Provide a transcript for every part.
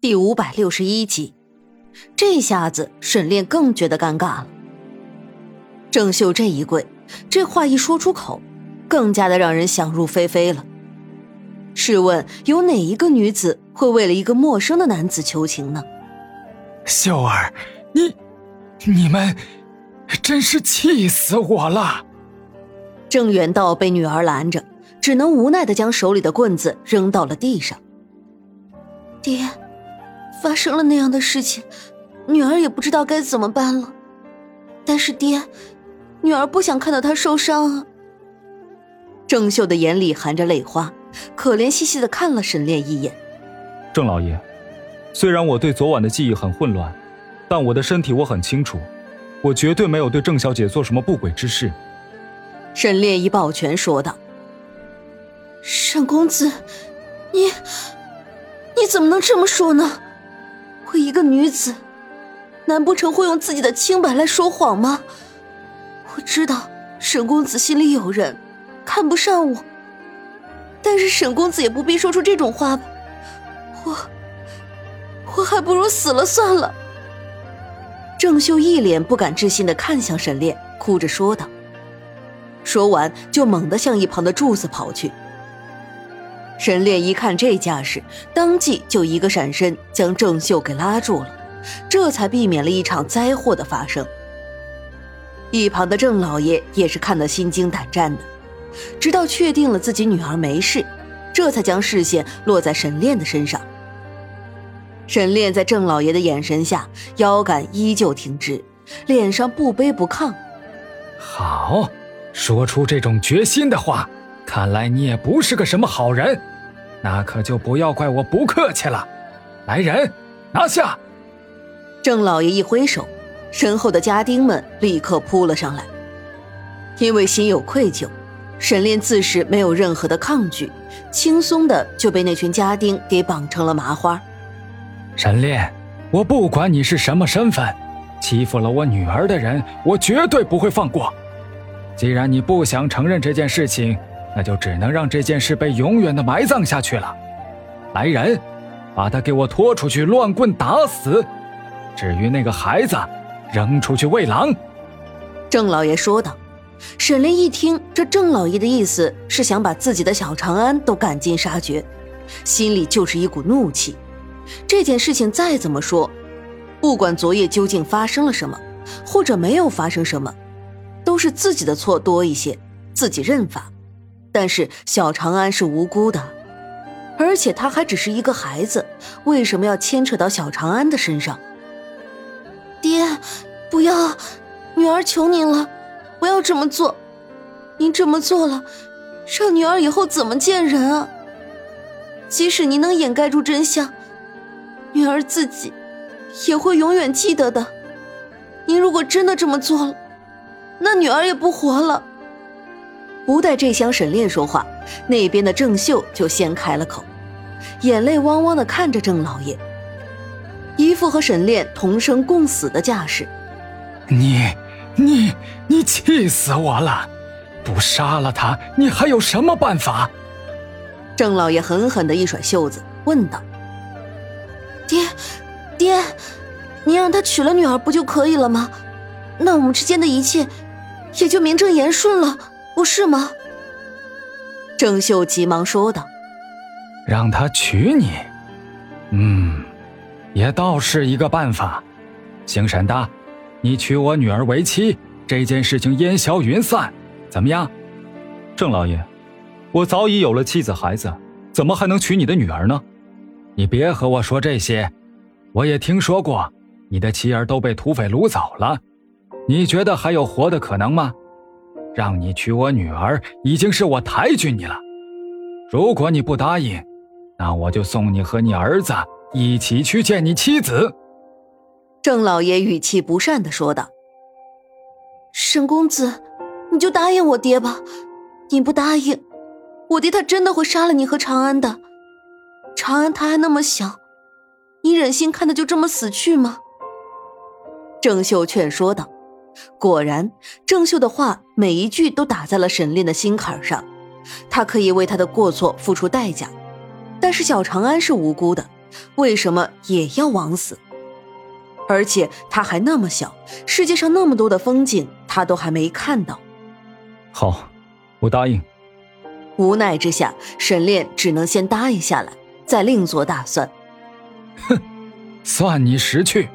第五百六十一集，这下子沈炼更觉得尴尬了。郑秀这一跪，这话一说出口，更加的让人想入非非了。试问，有哪一个女子会为了一个陌生的男子求情呢？秀儿，你，你们，真是气死我了！郑远道被女儿拦着，只能无奈的将手里的棍子扔到了地上。爹。发生了那样的事情，女儿也不知道该怎么办了。但是爹，女儿不想看到他受伤啊。郑秀的眼里含着泪花，可怜兮兮的看了沈炼一眼。郑老爷，虽然我对昨晚的记忆很混乱，但我的身体我很清楚，我绝对没有对郑小姐做什么不轨之事。沈炼一抱拳说道：“沈公子，你你怎么能这么说呢？”我一个女子，难不成会用自己的清白来说谎吗？我知道沈公子心里有人，看不上我。但是沈公子也不必说出这种话吧？我，我还不如死了算了。郑秀一脸不敢置信的看向沈炼，哭着说道。说完，就猛地向一旁的柱子跑去。沈炼一看这架势，当即就一个闪身将郑秀给拉住了，这才避免了一场灾祸的发生。一旁的郑老爷也是看得心惊胆战的，直到确定了自己女儿没事，这才将视线落在沈炼的身上。沈炼在郑老爷的眼神下，腰杆依旧挺直，脸上不卑不亢。好，说出这种决心的话，看来你也不是个什么好人。那可就不要怪我不客气了。来人，拿下！郑老爷一挥手，身后的家丁们立刻扑了上来。因为心有愧疚，沈炼自是没有任何的抗拒，轻松的就被那群家丁给绑成了麻花。沈炼，我不管你是什么身份，欺负了我女儿的人，我绝对不会放过。既然你不想承认这件事情，那就只能让这件事被永远的埋葬下去了。来人，把他给我拖出去，乱棍打死。至于那个孩子，扔出去喂狼。郑老爷说道。沈林一听，这郑老爷的意思是想把自己的小长安都赶尽杀绝，心里就是一股怒气。这件事情再怎么说，不管昨夜究竟发生了什么，或者没有发生什么，都是自己的错多一些，自己认罚。但是小长安是无辜的，而且他还只是一个孩子，为什么要牵扯到小长安的身上？爹，不要，女儿求您了，不要这么做。您这么做了，让女儿以后怎么见人啊？即使您能掩盖住真相，女儿自己也会永远记得的。您如果真的这么做了，那女儿也不活了。不待这厢沈炼说话，那边的郑秀就先开了口，眼泪汪汪的看着郑老爷，一副和沈炼同生共死的架势。你、你、你气死我了！不杀了他，你还有什么办法？郑老爷狠狠的一甩袖子，问道：“爹，爹，您让他娶了女儿不就可以了吗？那我们之间的一切也就名正言顺了。”不是吗？郑秀急忙说道：“让他娶你，嗯，也倒是一个办法。姓沈的，你娶我女儿为妻，这件事情烟消云散，怎么样？”郑老爷，我早已有了妻子孩子，怎么还能娶你的女儿呢？你别和我说这些，我也听说过，你的妻儿都被土匪掳走了，你觉得还有活的可能吗？让你娶我女儿，已经是我抬举你了。如果你不答应，那我就送你和你儿子一起去见你妻子。”郑老爷语气不善的说道。“沈公子，你就答应我爹吧。你不答应，我爹他真的会杀了你和长安的。长安他还那么小，你忍心看他就这么死去吗？”郑秀劝说道。果然，郑秀的话每一句都打在了沈炼的心坎上。他可以为他的过错付出代价，但是小长安是无辜的，为什么也要枉死？而且他还那么小，世界上那么多的风景，他都还没看到。好，我答应。无奈之下，沈炼只能先答应下来，再另做打算。哼，算你识趣。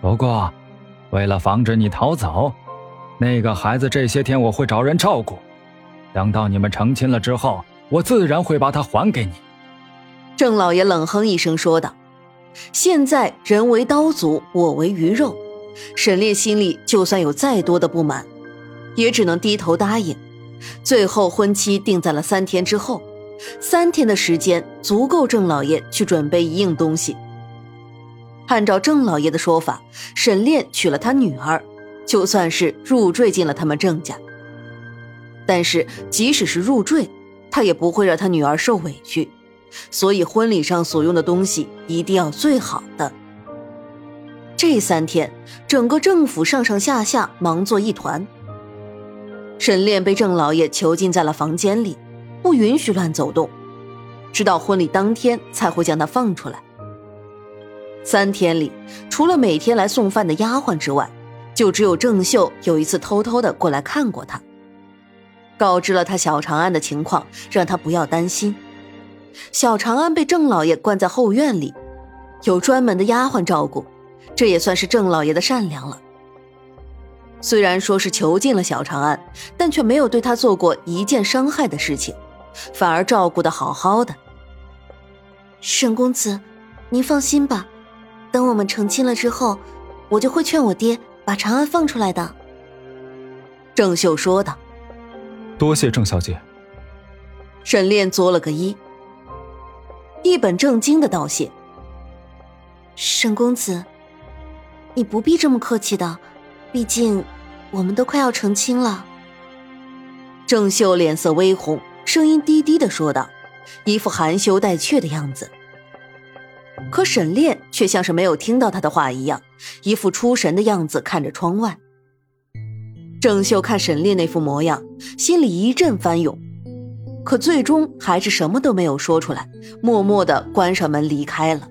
不过，为了防止你逃走，那个孩子这些天我会找人照顾。等到你们成亲了之后，我自然会把他还给你。郑老爷冷哼一声说道。现在人为刀俎，我为鱼肉。沈烈心里就算有再多的不满，也只能低头答应。最后婚期定在了三天之后，三天的时间足够郑老爷去准备一应东西。按照郑老爷的说法，沈炼娶了他女儿，就算是入赘进了他们郑家。但是即使是入赘，他也不会让他女儿受委屈。所以婚礼上所用的东西一定要最好的。这三天，整个政府上上下下忙作一团。沈炼被郑老爷囚禁在了房间里，不允许乱走动，直到婚礼当天才会将他放出来。三天里，除了每天来送饭的丫鬟之外，就只有郑秀有一次偷偷的过来看过他，告知了他小长安的情况，让他不要担心。小长安被郑老爷关在后院里，有专门的丫鬟照顾，这也算是郑老爷的善良了。虽然说是囚禁了小长安，但却没有对他做过一件伤害的事情，反而照顾的好好的。沈公子，您放心吧，等我们成亲了之后，我就会劝我爹把长安放出来的。郑秀说道。多谢郑小姐。沈炼作了个揖。一本正经的道谢。沈公子，你不必这么客气的，毕竟我们都快要成亲了。郑秀脸色微红，声音低低的说道，一副含羞带怯的样子。可沈炼却像是没有听到他的话一样，一副出神的样子看着窗外。郑秀看沈炼那副模样，心里一阵翻涌。可最终还是什么都没有说出来，默默的关上门离开了。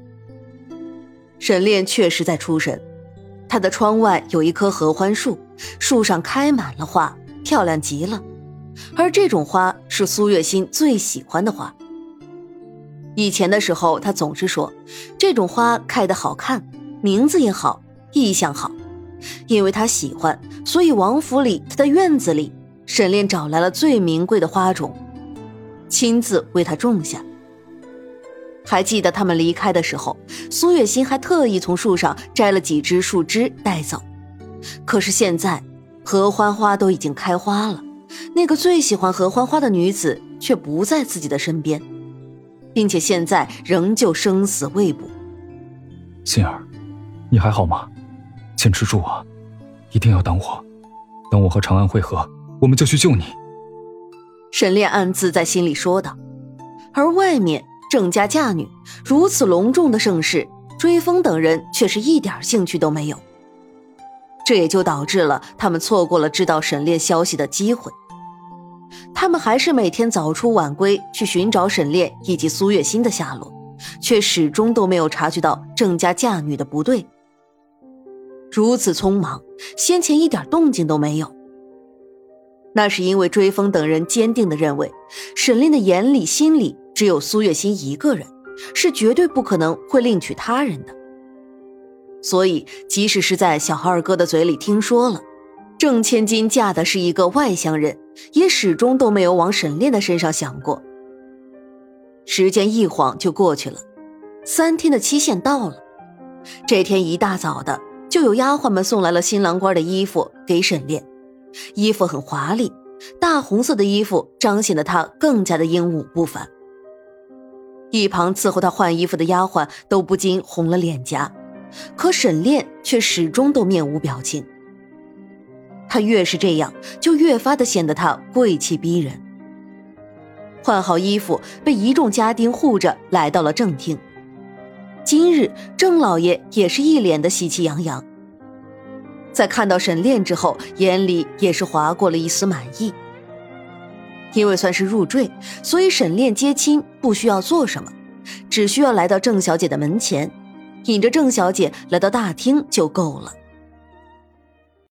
沈炼确实在出神，他的窗外有一棵合欢树，树上开满了花，漂亮极了。而这种花是苏月心最喜欢的花。以前的时候，他总是说，这种花开得好看，名字也好，意象好。因为他喜欢，所以王府里他的院子里，沈炼找来了最名贵的花种。亲自为他种下。还记得他们离开的时候，苏月心还特意从树上摘了几枝树枝带走。可是现在，合欢花都已经开花了，那个最喜欢合欢花的女子却不在自己的身边，并且现在仍旧生死未卜。心儿，你还好吗？坚持住啊！一定要等我，等我和长安会合，我们就去救你。沈炼暗自在心里说道，而外面郑家嫁女如此隆重的盛世，追风等人却是一点兴趣都没有。这也就导致了他们错过了知道沈炼消息的机会。他们还是每天早出晚归去寻找沈炼以及苏月心的下落，却始终都没有察觉到郑家嫁女的不对。如此匆忙，先前一点动静都没有。那是因为追风等人坚定的认为，沈炼的眼里、心里只有苏月心一个人，是绝对不可能会另娶他人的。所以，即使是在小二哥的嘴里听说了，郑千金嫁的是一个外乡人，也始终都没有往沈炼的身上想过。时间一晃就过去了，三天的期限到了。这天一大早的，就有丫鬟们送来了新郎官的衣服给沈炼。衣服很华丽，大红色的衣服彰显的她更加的英武不凡。一旁伺候她换衣服的丫鬟都不禁红了脸颊，可沈炼却始终都面无表情。他越是这样，就越发的显得他贵气逼人。换好衣服，被一众家丁护着来到了正厅。今日郑老爷也是一脸的喜气洋洋。在看到沈炼之后，眼里也是划过了一丝满意。因为算是入赘，所以沈炼接亲不需要做什么，只需要来到郑小姐的门前，引着郑小姐来到大厅就够了。